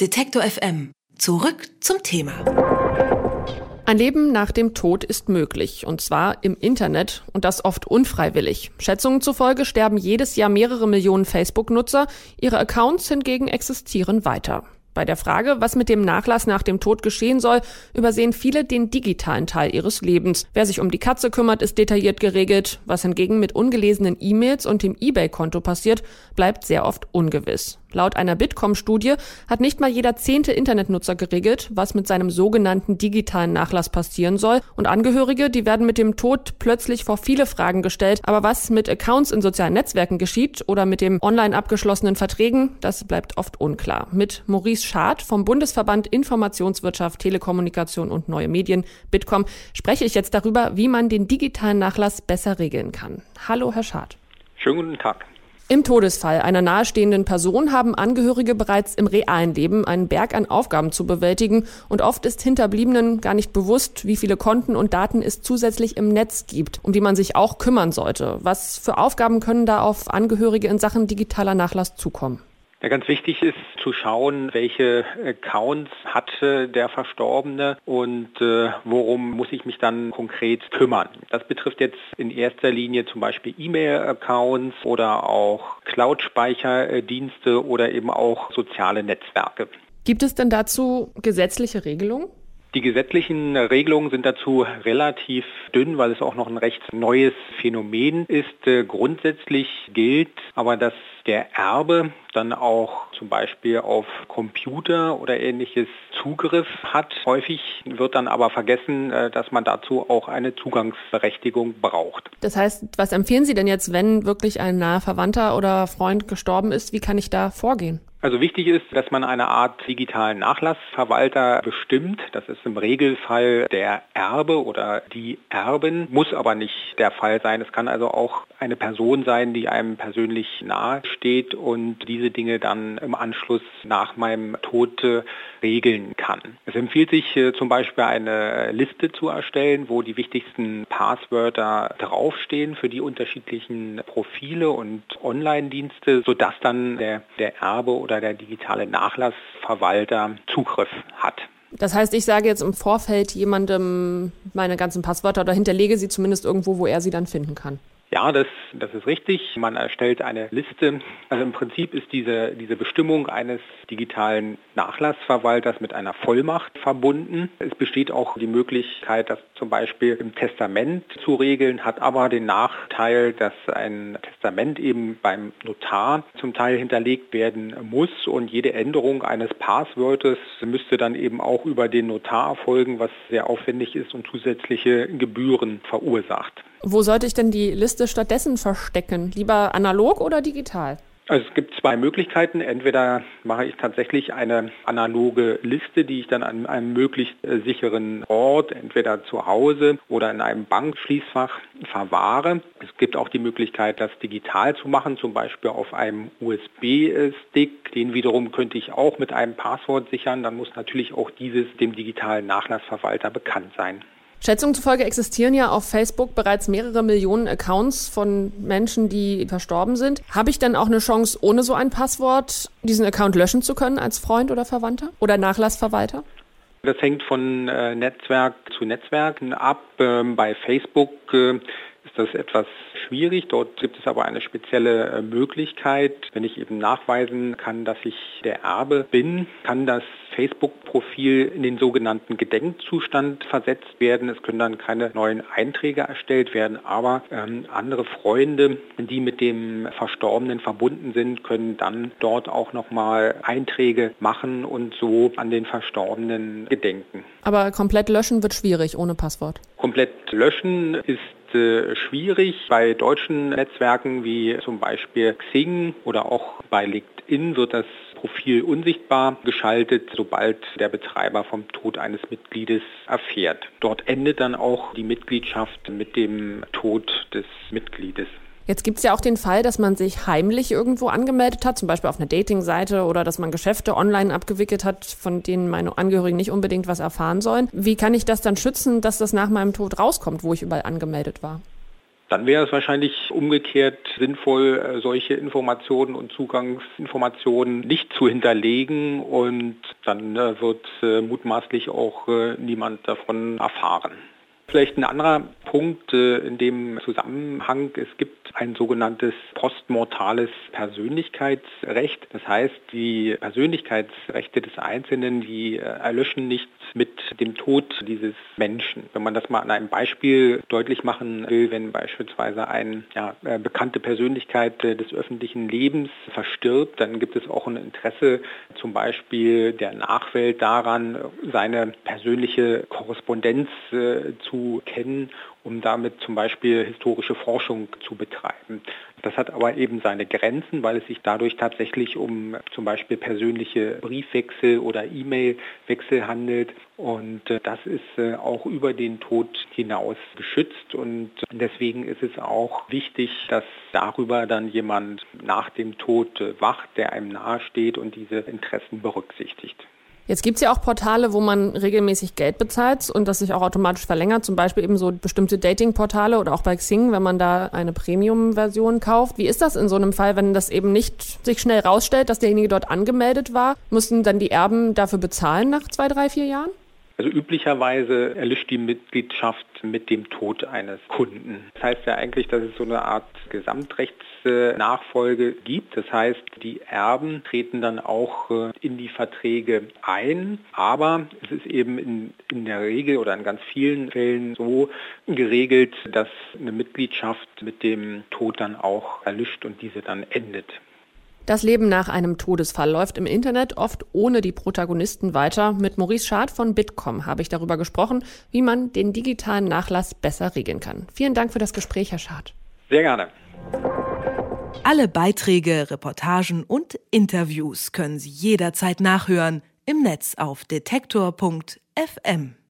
Detektor FM. Zurück zum Thema. Ein Leben nach dem Tod ist möglich, und zwar im Internet, und das oft unfreiwillig. Schätzungen zufolge sterben jedes Jahr mehrere Millionen Facebook-Nutzer, ihre Accounts hingegen existieren weiter. Bei der Frage, was mit dem Nachlass nach dem Tod geschehen soll, übersehen viele den digitalen Teil ihres Lebens. Wer sich um die Katze kümmert, ist detailliert geregelt. Was hingegen mit ungelesenen E-Mails und dem eBay-Konto passiert, bleibt sehr oft ungewiss. Laut einer Bitkom-Studie hat nicht mal jeder zehnte Internetnutzer geregelt, was mit seinem sogenannten digitalen Nachlass passieren soll. Und Angehörige, die werden mit dem Tod plötzlich vor viele Fragen gestellt. Aber was mit Accounts in sozialen Netzwerken geschieht oder mit dem online abgeschlossenen Verträgen, das bleibt oft unklar. Mit Maurice Schad vom Bundesverband Informationswirtschaft, Telekommunikation und Neue Medien, Bitkom, spreche ich jetzt darüber, wie man den digitalen Nachlass besser regeln kann. Hallo, Herr Schad. Schönen guten Tag. Im Todesfall einer nahestehenden Person haben Angehörige bereits im realen Leben einen Berg an Aufgaben zu bewältigen und oft ist Hinterbliebenen gar nicht bewusst, wie viele Konten und Daten es zusätzlich im Netz gibt, um die man sich auch kümmern sollte. Was für Aufgaben können da auf Angehörige in Sachen digitaler Nachlass zukommen? Ja, ganz wichtig ist zu schauen, welche Accounts hatte der Verstorbene und äh, worum muss ich mich dann konkret kümmern. Das betrifft jetzt in erster Linie zum Beispiel E-Mail-Accounts oder auch Cloud-Speicherdienste oder eben auch soziale Netzwerke. Gibt es denn dazu gesetzliche Regelungen? Die gesetzlichen Regelungen sind dazu relativ dünn, weil es auch noch ein recht neues Phänomen ist. Äh, grundsätzlich gilt aber, dass der Erbe dann auch zum Beispiel auf Computer oder ähnliches Zugriff hat. Häufig wird dann aber vergessen, äh, dass man dazu auch eine Zugangsberechtigung braucht. Das heißt, was empfehlen Sie denn jetzt, wenn wirklich ein naher Verwandter oder Freund gestorben ist? Wie kann ich da vorgehen? Also wichtig ist, dass man eine Art digitalen Nachlassverwalter bestimmt. Das ist im Regelfall der Erbe oder die Erben, muss aber nicht der Fall sein. Es kann also auch eine Person sein, die einem persönlich nahe steht und diese Dinge dann im Anschluss nach meinem Tod regeln kann. Es empfiehlt sich äh, zum Beispiel eine Liste zu erstellen, wo die wichtigsten Passwörter draufstehen für die unterschiedlichen Profile und Online-Dienste, sodass dann der, der Erbe der digitale Nachlassverwalter Zugriff hat. Das heißt, ich sage jetzt im Vorfeld jemandem meine ganzen Passwörter oder hinterlege sie zumindest irgendwo, wo er sie dann finden kann. Ja, das, das ist richtig. Man erstellt eine Liste. Also im Prinzip ist diese, diese Bestimmung eines digitalen Nachlassverwalters mit einer Vollmacht verbunden. Es besteht auch die Möglichkeit, das zum Beispiel im Testament zu regeln, hat aber den Nachteil, dass ein Testament eben beim Notar zum Teil hinterlegt werden muss und jede Änderung eines Passwortes müsste dann eben auch über den Notar erfolgen, was sehr aufwendig ist und zusätzliche Gebühren verursacht. Wo sollte ich denn die Liste stattdessen verstecken? Lieber analog oder digital? Also es gibt zwei Möglichkeiten. Entweder mache ich tatsächlich eine analoge Liste, die ich dann an einem möglichst äh, sicheren Ort, entweder zu Hause oder in einem Bankschließfach verwahre. Es gibt auch die Möglichkeit, das digital zu machen, zum Beispiel auf einem USB-Stick. Den wiederum könnte ich auch mit einem Passwort sichern. Dann muss natürlich auch dieses dem digitalen Nachlassverwalter bekannt sein. Schätzungen zufolge existieren ja auf Facebook bereits mehrere Millionen Accounts von Menschen, die verstorben sind. Habe ich denn auch eine Chance, ohne so ein Passwort diesen Account löschen zu können als Freund oder Verwandter oder Nachlassverwalter? Das hängt von äh, Netzwerk zu Netzwerken ab. Ähm, bei Facebook äh, ist das etwas schwierig. Dort gibt es aber eine spezielle äh, Möglichkeit. Wenn ich eben nachweisen kann, dass ich der Erbe bin, kann das Facebook-Profil in den sogenannten Gedenkzustand versetzt werden. Es können dann keine neuen Einträge erstellt werden, aber ähm, andere Freunde, die mit dem Verstorbenen verbunden sind, können dann dort auch nochmal Einträge machen und so an den Verstorbenen gedenken. Aber komplett löschen wird schwierig ohne Passwort. Komplett löschen ist äh, schwierig. Bei deutschen Netzwerken wie zum Beispiel Xing oder auch bei LinkedIn wird das Profil unsichtbar geschaltet, sobald der Betreiber vom Tod eines Mitgliedes erfährt. Dort endet dann auch die Mitgliedschaft mit dem Tod des Mitgliedes. Jetzt gibt es ja auch den Fall, dass man sich heimlich irgendwo angemeldet hat, zum Beispiel auf einer Datingseite oder dass man Geschäfte online abgewickelt hat, von denen meine Angehörigen nicht unbedingt was erfahren sollen. Wie kann ich das dann schützen, dass das nach meinem Tod rauskommt, wo ich überall angemeldet war? Dann wäre es wahrscheinlich umgekehrt sinnvoll, äh, solche Informationen und Zugangsinformationen nicht zu hinterlegen und dann äh, wird äh, mutmaßlich auch niemand davon erfahren. Vielleicht ein anderer Punkt in dem Zusammenhang. Es gibt ein sogenanntes postmortales Persönlichkeitsrecht. Das heißt, die Persönlichkeitsrechte des Einzelnen, die äh, erlöschen nicht mit dem Tod dieses Menschen. Wenn man das mal an einem Beispiel deutlich machen will, wenn beispielsweise eine ja, äh, bekannte Persönlichkeit äh, des öffentlichen Lebens verstirbt, dann gibt es auch ein Interesse zum Beispiel der Nachwelt daran, seine persönliche Korrespondenz äh, kennen um damit zum Beispiel historische Forschung zu betreiben. Das hat aber eben seine Grenzen, weil es sich dadurch tatsächlich um zum Beispiel persönliche Briefwechsel oder E-Mail-Wechsel handelt. Und äh, das ist äh, auch über den Tod hinaus geschützt. Und deswegen ist es auch wichtig, dass darüber dann jemand nach dem Tod äh, wacht, der einem nahesteht und diese Interessen berücksichtigt. Jetzt gibt es ja auch Portale, wo man regelmäßig Geld bezahlt und das sich auch automatisch verlängert, zum Beispiel eben so bestimmte Dating-Portale oder auch bei Xing, wenn man da eine Premium-Version kauft. Wie ist das in so einem Fall, wenn das eben nicht sich schnell rausstellt, dass derjenige dort angemeldet war? Müssen dann die Erben dafür bezahlen nach zwei, drei, vier Jahren? Also üblicherweise erlischt die Mitgliedschaft mit dem Tod eines Kunden. Das heißt ja eigentlich, dass es so eine Art Gesamtrechtsnachfolge gibt. Das heißt, die Erben treten dann auch äh, in die Verträge ein, aber es ist eben in, in der Regel oder in ganz vielen Fällen so geregelt, dass eine Mitgliedschaft mit dem Tod dann auch erlischt und diese dann endet. Das Leben nach einem Todesfall läuft im Internet oft ohne die Protagonisten weiter. Mit Maurice Schad von Bitkom habe ich darüber gesprochen, wie man den digitalen Nachlass besser regeln kann. Vielen Dank für das Gespräch, Herr Schad. Sehr gerne. Alle Beiträge, Reportagen und Interviews können Sie jederzeit nachhören im Netz auf detektor.fm.